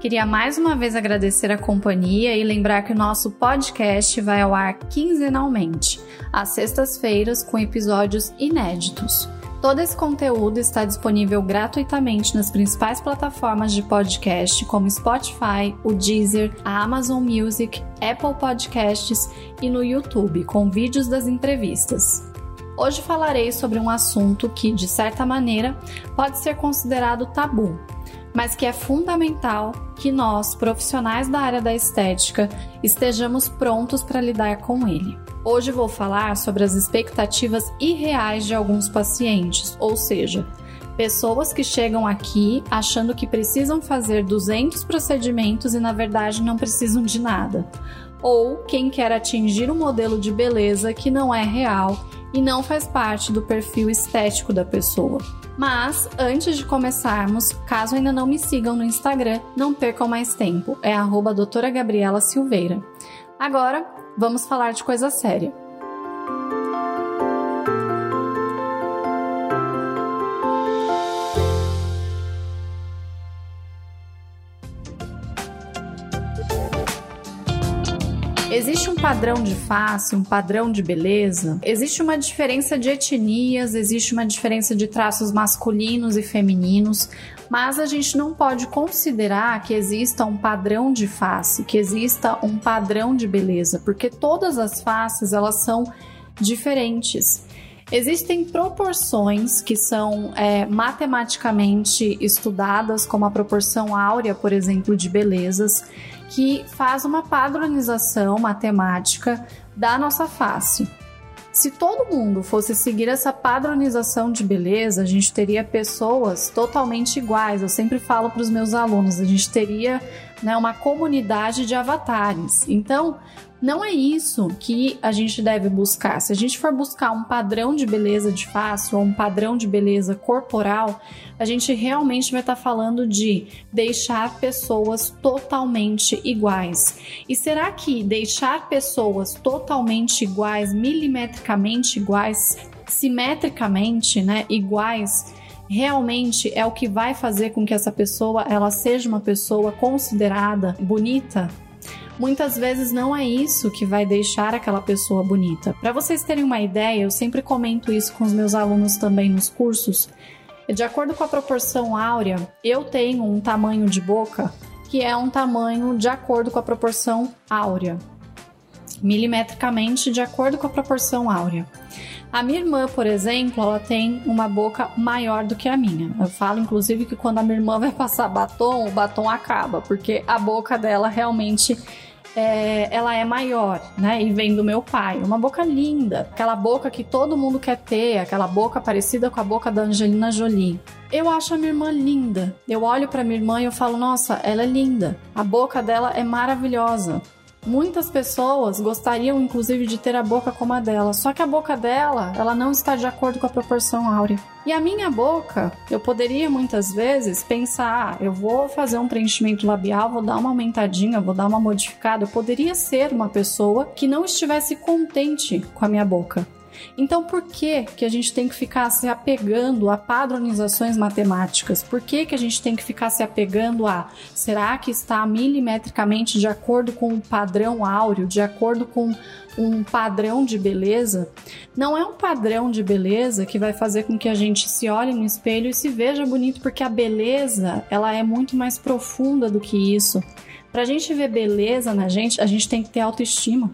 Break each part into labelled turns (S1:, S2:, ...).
S1: Queria mais uma vez agradecer a companhia e lembrar que o nosso podcast vai ao ar quinzenalmente, às sextas-feiras, com episódios inéditos. Todo esse conteúdo está disponível gratuitamente nas principais plataformas de podcast, como Spotify, o Deezer, a Amazon Music, Apple Podcasts e no YouTube, com vídeos das entrevistas. Hoje falarei sobre um assunto que, de certa maneira, pode ser considerado tabu, mas que é fundamental que nós, profissionais da área da estética, estejamos prontos para lidar com ele. Hoje vou falar sobre as expectativas irreais de alguns pacientes, ou seja, pessoas que chegam aqui achando que precisam fazer 200 procedimentos e na verdade não precisam de nada. Ou quem quer atingir um modelo de beleza que não é real e não faz parte do perfil estético da pessoa. Mas antes de começarmos, caso ainda não me sigam no Instagram, não percam mais tempo. É arroba doutora Gabriela Silveira. Agora, vamos falar de coisa séria. Existe um padrão de face, um padrão de beleza? Existe uma diferença de etnias, existe uma diferença de traços masculinos e femininos, mas a gente não pode considerar que exista um padrão de face, que exista um padrão de beleza, porque todas as faces elas são diferentes. Existem proporções que são é, matematicamente estudadas, como a proporção áurea, por exemplo, de belezas que faz uma padronização matemática da nossa face. Se todo mundo fosse seguir essa padronização de beleza, a gente teria pessoas totalmente iguais. Eu sempre falo para os meus alunos, a gente teria né, uma comunidade de avatares. Então, não é isso que a gente deve buscar. Se a gente for buscar um padrão de beleza de face ou um padrão de beleza corporal, a gente realmente vai estar tá falando de deixar pessoas totalmente iguais. E será que deixar pessoas totalmente iguais, milimetricamente iguais, simetricamente, né, iguais, realmente é o que vai fazer com que essa pessoa ela seja uma pessoa considerada bonita? Muitas vezes não é isso que vai deixar aquela pessoa bonita. Para vocês terem uma ideia, eu sempre comento isso com os meus alunos também nos cursos. De acordo com a proporção áurea, eu tenho um tamanho de boca que é um tamanho de acordo com a proporção áurea, milimetricamente de acordo com a proporção áurea. A minha irmã, por exemplo, ela tem uma boca maior do que a minha. Eu falo, inclusive, que quando a minha irmã vai passar batom, o batom acaba, porque a boca dela realmente é, ela é maior, né? E vem do meu pai. Uma boca linda, aquela boca que todo mundo quer ter, aquela boca parecida com a boca da Angelina Jolie. Eu acho a minha irmã linda. Eu olho para minha irmã e eu falo: "Nossa, ela é linda. A boca dela é maravilhosa". Muitas pessoas gostariam, inclusive, de ter a boca como a dela, só que a boca dela, ela não está de acordo com a proporção áurea. E a minha boca, eu poderia muitas vezes pensar, ah, eu vou fazer um preenchimento labial, vou dar uma aumentadinha, vou dar uma modificada. Eu poderia ser uma pessoa que não estivesse contente com a minha boca. Então, por que que a gente tem que ficar se apegando a padronizações matemáticas? Por que que a gente tem que ficar se apegando a será que está milimetricamente de acordo com o padrão áureo, de acordo com um padrão de beleza, não é um padrão de beleza que vai fazer com que a gente se olhe no espelho e se veja bonito, porque a beleza, ela é muito mais profunda do que isso. Pra gente ver beleza na gente, a gente tem que ter autoestima.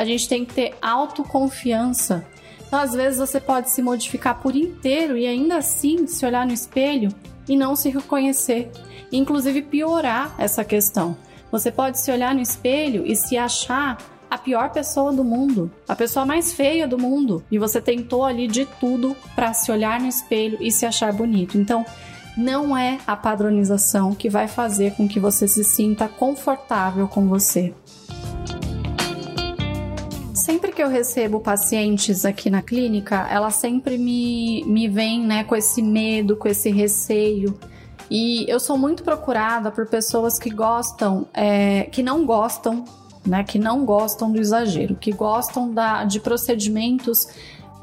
S1: A gente tem que ter autoconfiança. Então, às vezes, você pode se modificar por inteiro e ainda assim se olhar no espelho e não se reconhecer. Inclusive, piorar essa questão. Você pode se olhar no espelho e se achar a pior pessoa do mundo, a pessoa mais feia do mundo, e você tentou ali de tudo para se olhar no espelho e se achar bonito. Então, não é a padronização que vai fazer com que você se sinta confortável com você. Sempre que eu recebo pacientes aqui na clínica, elas sempre me, me vêm né, com esse medo, com esse receio. E eu sou muito procurada por pessoas que gostam, é, que não gostam, né, que não gostam do exagero, que gostam da, de procedimentos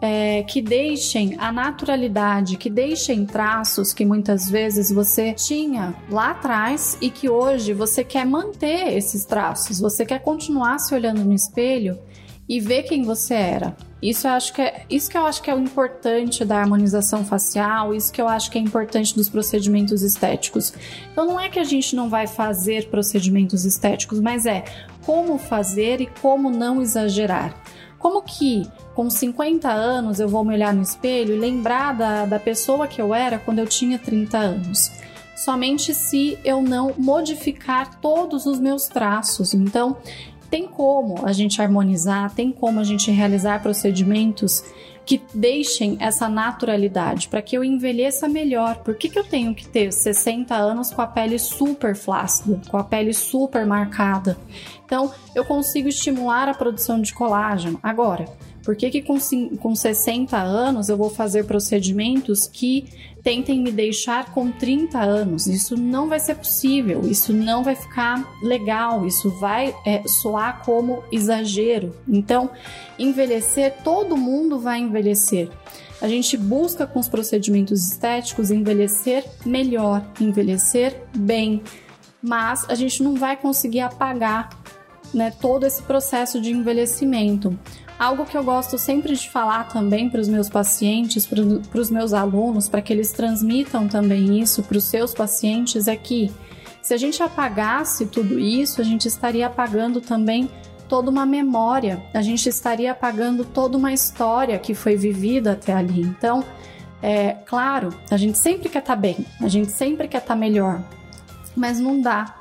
S1: é, que deixem a naturalidade, que deixem traços que muitas vezes você tinha lá atrás e que hoje você quer manter esses traços, você quer continuar se olhando no espelho e ver quem você era. Isso eu acho que é isso que eu acho que é o importante da harmonização facial, isso que eu acho que é importante dos procedimentos estéticos. Então não é que a gente não vai fazer procedimentos estéticos, mas é como fazer e como não exagerar. Como que com 50 anos eu vou me olhar no espelho e lembrar da, da pessoa que eu era quando eu tinha 30 anos? Somente se eu não modificar todos os meus traços. Então, tem como a gente harmonizar, tem como a gente realizar procedimentos que deixem essa naturalidade para que eu envelheça melhor. Por que, que eu tenho que ter 60 anos com a pele super flácida, com a pele super marcada? Então, eu consigo estimular a produção de colágeno. Agora, por que, que com, com 60 anos eu vou fazer procedimentos que tentem me deixar com 30 anos? Isso não vai ser possível, isso não vai ficar legal, isso vai é, soar como exagero. Então, envelhecer, todo mundo vai envelhecer. A gente busca com os procedimentos estéticos envelhecer melhor, envelhecer bem, mas a gente não vai conseguir apagar né, todo esse processo de envelhecimento. Algo que eu gosto sempre de falar também para os meus pacientes, para os meus alunos, para que eles transmitam também isso para os seus pacientes, é que se a gente apagasse tudo isso, a gente estaria apagando também toda uma memória, a gente estaria apagando toda uma história que foi vivida até ali. Então, é claro, a gente sempre quer estar tá bem, a gente sempre quer estar tá melhor, mas não dá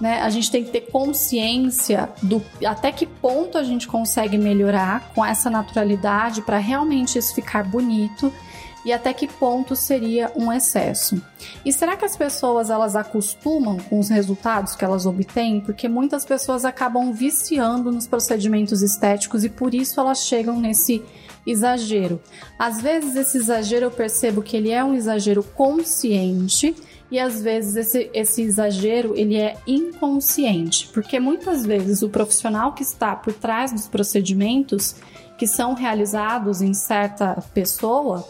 S1: né? A gente tem que ter consciência do até que ponto a gente consegue melhorar com essa naturalidade para realmente isso ficar bonito e até que ponto seria um excesso. E será que as pessoas elas acostumam com os resultados que elas obtêm? Porque muitas pessoas acabam viciando nos procedimentos estéticos e por isso elas chegam nesse exagero. Às vezes esse exagero eu percebo que ele é um exagero consciente e às vezes esse, esse exagero ele é inconsciente, porque muitas vezes o profissional que está por trás dos procedimentos que são realizados em certa pessoa,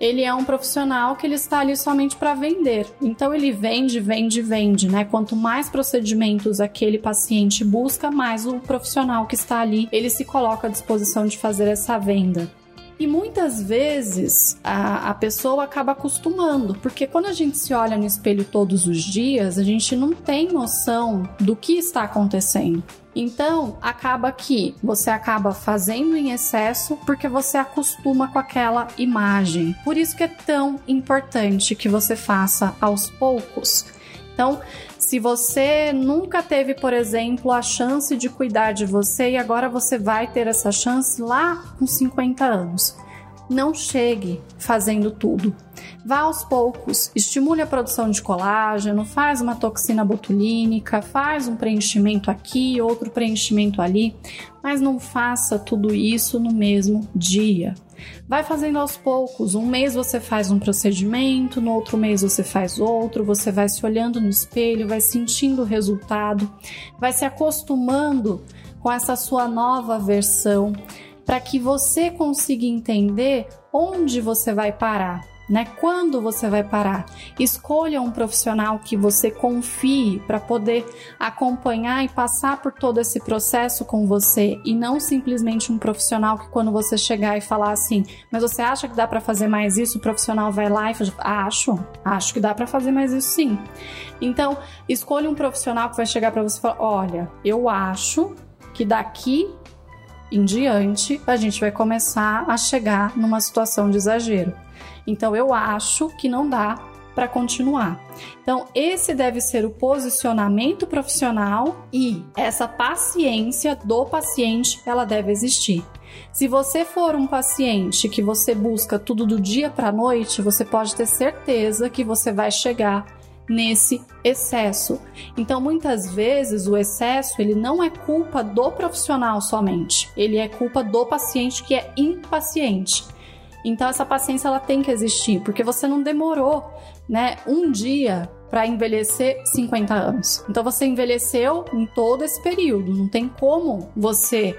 S1: ele é um profissional que ele está ali somente para vender. Então ele vende, vende, vende, né? Quanto mais procedimentos aquele paciente busca, mais o profissional que está ali, ele se coloca à disposição de fazer essa venda. E muitas vezes a, a pessoa acaba acostumando, porque quando a gente se olha no espelho todos os dias, a gente não tem noção do que está acontecendo. Então, acaba que você acaba fazendo em excesso porque você acostuma com aquela imagem. Por isso que é tão importante que você faça aos poucos. Então, se você nunca teve, por exemplo, a chance de cuidar de você e agora você vai ter essa chance lá com 50 anos, não chegue fazendo tudo. Vá aos poucos, estimule a produção de colágeno, faz uma toxina botulínica, faz um preenchimento aqui, outro preenchimento ali, mas não faça tudo isso no mesmo dia. Vai fazendo aos poucos. Um mês você faz um procedimento, no outro mês você faz outro, você vai se olhando no espelho, vai sentindo o resultado, vai se acostumando com essa sua nova versão para que você consiga entender onde você vai parar. Né? Quando você vai parar? Escolha um profissional que você confie para poder acompanhar e passar por todo esse processo com você e não simplesmente um profissional que quando você chegar e falar assim, mas você acha que dá para fazer mais isso? O profissional vai lá e fala, acho, acho que dá para fazer mais isso sim. Então, escolha um profissional que vai chegar para você e falar, olha, eu acho que daqui em diante a gente vai começar a chegar numa situação de exagero. Então eu acho que não dá para continuar. Então, esse deve ser o posicionamento profissional e essa paciência do paciente, ela deve existir. Se você for um paciente que você busca tudo do dia para a noite, você pode ter certeza que você vai chegar nesse excesso. Então, muitas vezes o excesso ele não é culpa do profissional somente, ele é culpa do paciente que é impaciente. Então essa paciência ela tem que existir, porque você não demorou, né, um dia para envelhecer 50 anos. Então você envelheceu em todo esse período. Não tem como você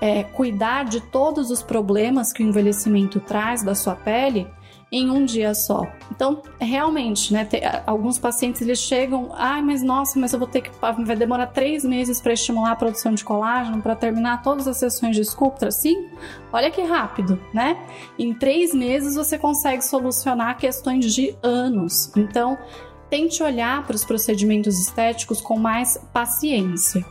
S1: é, cuidar de todos os problemas que o envelhecimento traz da sua pele em um dia só. Então, realmente, né, tem, alguns pacientes eles chegam, ai, mas nossa, mas eu vou ter que vai demorar três meses para estimular a produção de colágeno para terminar todas as sessões de Sculptra, sim? Olha que rápido, né? Em três meses você consegue solucionar questões de anos. Então, tente olhar para os procedimentos estéticos com mais paciência.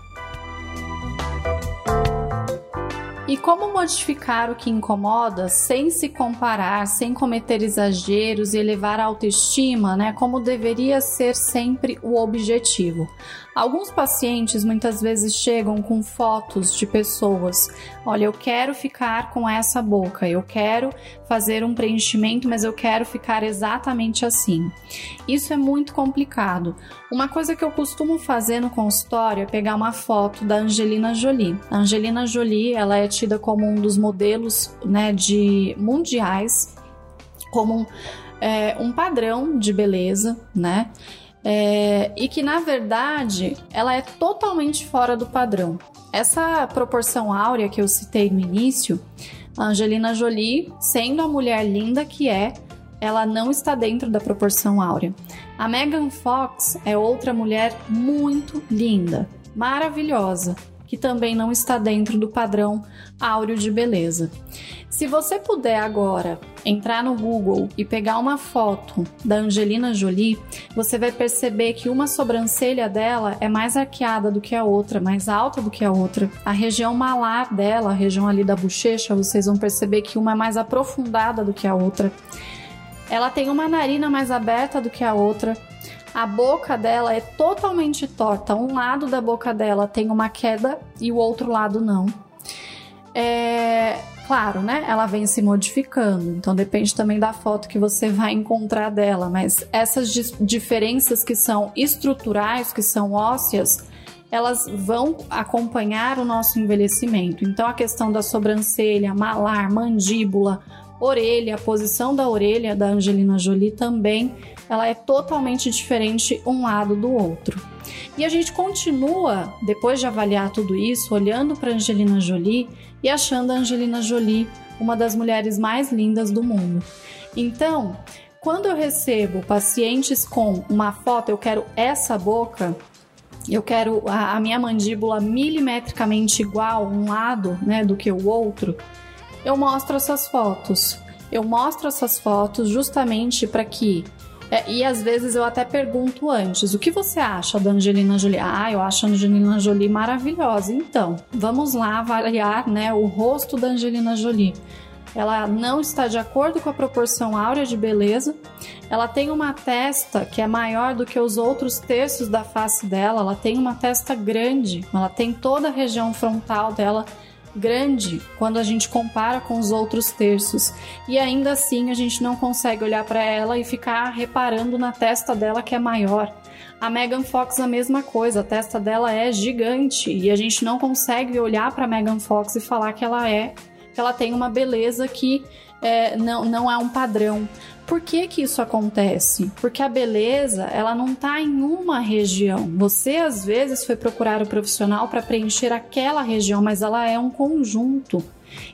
S1: E como modificar o que incomoda sem se comparar, sem cometer exageros e elevar a autoestima, né? Como deveria ser sempre o objetivo. Alguns pacientes muitas vezes chegam com fotos de pessoas. Olha, eu quero ficar com essa boca, eu quero fazer um preenchimento, mas eu quero ficar exatamente assim. Isso é muito complicado. Uma coisa que eu costumo fazer no consultório é pegar uma foto da Angelina Jolie. A Angelina Jolie, ela é tida como um dos modelos, né, de mundiais, como um, é, um padrão de beleza, né? É, e que na verdade ela é totalmente fora do padrão. Essa proporção áurea que eu citei no início, Angelina Jolie, sendo a mulher linda que é, ela não está dentro da proporção áurea. A Megan Fox é outra mulher muito linda, maravilhosa, que também não está dentro do padrão áureo de beleza. Se você puder agora entrar no Google e pegar uma foto da Angelina Jolie, você vai perceber que uma sobrancelha dela é mais arqueada do que a outra, mais alta do que a outra. A região malar dela, a região ali da bochecha, vocês vão perceber que uma é mais aprofundada do que a outra. Ela tem uma narina mais aberta do que a outra. A boca dela é totalmente torta. Um lado da boca dela tem uma queda e o outro lado não. É, claro, né? Ela vem se modificando, então depende também da foto que você vai encontrar dela, mas essas diferenças que são estruturais, que são ósseas, elas vão acompanhar o nosso envelhecimento. Então a questão da sobrancelha, malar, mandíbula, orelha, a posição da orelha da Angelina Jolie também, ela é totalmente diferente um lado do outro. E a gente continua, depois de avaliar tudo isso, olhando para Angelina Jolie e achando a Angelina Jolie uma das mulheres mais lindas do mundo. Então, quando eu recebo pacientes com uma foto, eu quero essa boca, eu quero a, a minha mandíbula milimetricamente igual um lado, né, do que o outro, eu mostro essas fotos. Eu mostro essas fotos justamente para que é, e às vezes eu até pergunto antes: o que você acha da Angelina Jolie? Ah, eu acho a Angelina Jolie maravilhosa. Então, vamos lá avaliar né, o rosto da Angelina Jolie. Ela não está de acordo com a proporção áurea de beleza. Ela tem uma testa que é maior do que os outros terços da face dela. Ela tem uma testa grande. Ela tem toda a região frontal dela grande quando a gente compara com os outros terços. E ainda assim a gente não consegue olhar para ela e ficar reparando na testa dela que é maior. A Megan Fox a mesma coisa, a testa dela é gigante e a gente não consegue olhar para Megan Fox e falar que ela é, ela tem uma beleza que é, não, não é um padrão. Por que que isso acontece? Porque a beleza, ela não está em uma região. Você às vezes foi procurar o profissional para preencher aquela região, mas ela é um conjunto.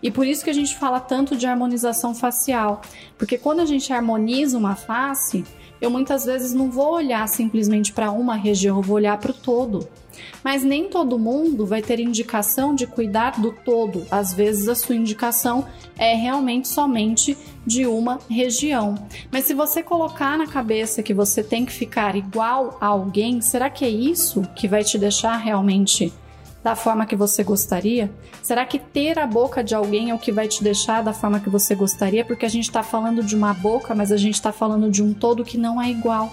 S1: E por isso que a gente fala tanto de harmonização facial, porque quando a gente harmoniza uma face, eu muitas vezes não vou olhar simplesmente para uma região, eu vou olhar para o todo. Mas nem todo mundo vai ter indicação de cuidar do todo. Às vezes a sua indicação é realmente somente de uma região. Mas se você colocar na cabeça que você tem que ficar igual a alguém, será que é isso que vai te deixar realmente da forma que você gostaria? Será que ter a boca de alguém é o que vai te deixar da forma que você gostaria? Porque a gente está falando de uma boca, mas a gente está falando de um todo que não é igual.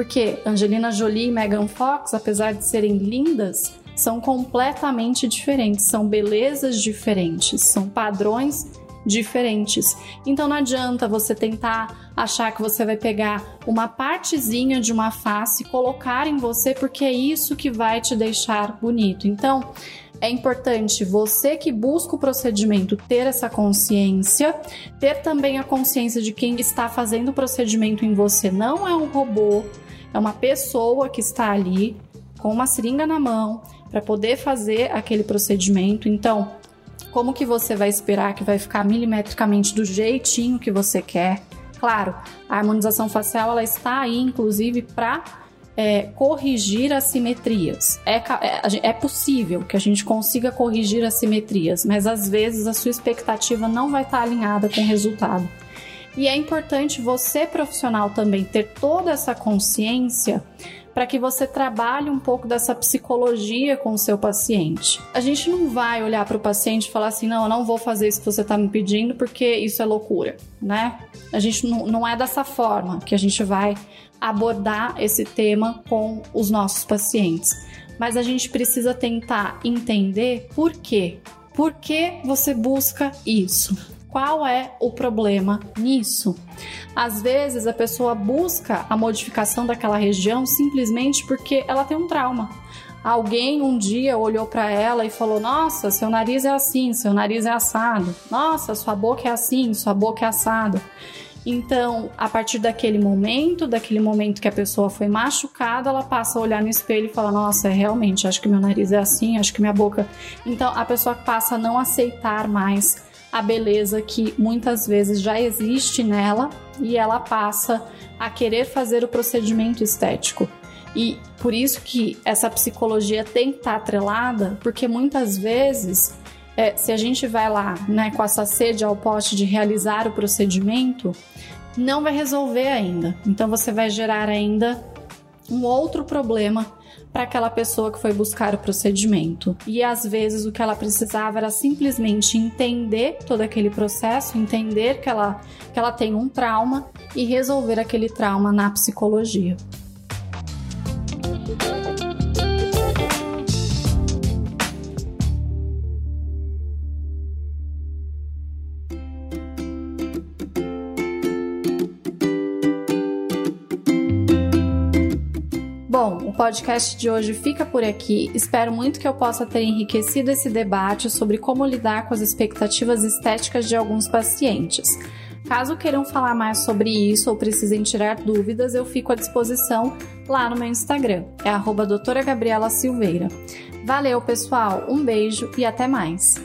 S1: Porque Angelina Jolie e Megan Fox, apesar de serem lindas, são completamente diferentes, são belezas diferentes, são padrões diferentes. Então não adianta você tentar achar que você vai pegar uma partezinha de uma face e colocar em você porque é isso que vai te deixar bonito. Então, é importante você que busca o procedimento ter essa consciência, ter também a consciência de quem está fazendo o procedimento em você não é um robô, é uma pessoa que está ali com uma seringa na mão para poder fazer aquele procedimento. Então, como que você vai esperar que vai ficar milimetricamente do jeitinho que você quer? Claro, a harmonização facial ela está aí, inclusive, para é, corrigir assimetrias. É, é, é possível que a gente consiga corrigir assimetrias, mas às vezes a sua expectativa não vai estar alinhada com o resultado. E é importante você, profissional, também ter toda essa consciência para que você trabalhe um pouco dessa psicologia com o seu paciente. A gente não vai olhar para o paciente e falar assim: não, eu não vou fazer isso que você está me pedindo porque isso é loucura, né? A gente não, é dessa forma que a gente vai abordar esse tema com os nossos pacientes. Mas a gente precisa tentar entender por quê. Por que você busca isso? Qual é o problema nisso? Às vezes a pessoa busca a modificação daquela região simplesmente porque ela tem um trauma. Alguém um dia olhou para ela e falou: Nossa, seu nariz é assim, seu nariz é assado. Nossa, sua boca é assim, sua boca é assada. Então, a partir daquele momento, daquele momento que a pessoa foi machucada, ela passa a olhar no espelho e fala: Nossa, é realmente, acho que meu nariz é assim, acho que minha boca. Então, a pessoa passa a não aceitar mais a beleza que muitas vezes já existe nela e ela passa a querer fazer o procedimento estético. E por isso que essa psicologia tem que estar atrelada, porque muitas vezes, é, se a gente vai lá né, com essa sede ao pote de realizar o procedimento, não vai resolver ainda. Então você vai gerar ainda um outro problema para aquela pessoa que foi buscar o procedimento. E às vezes o que ela precisava era simplesmente entender todo aquele processo, entender que ela, que ela tem um trauma e resolver aquele trauma na psicologia. Podcast de hoje fica por aqui. Espero muito que eu possa ter enriquecido esse debate sobre como lidar com as expectativas estéticas de alguns pacientes. Caso queiram falar mais sobre isso ou precisem tirar dúvidas, eu fico à disposição lá no meu Instagram, é doutora Gabriela Silveira. Valeu, pessoal, um beijo e até mais!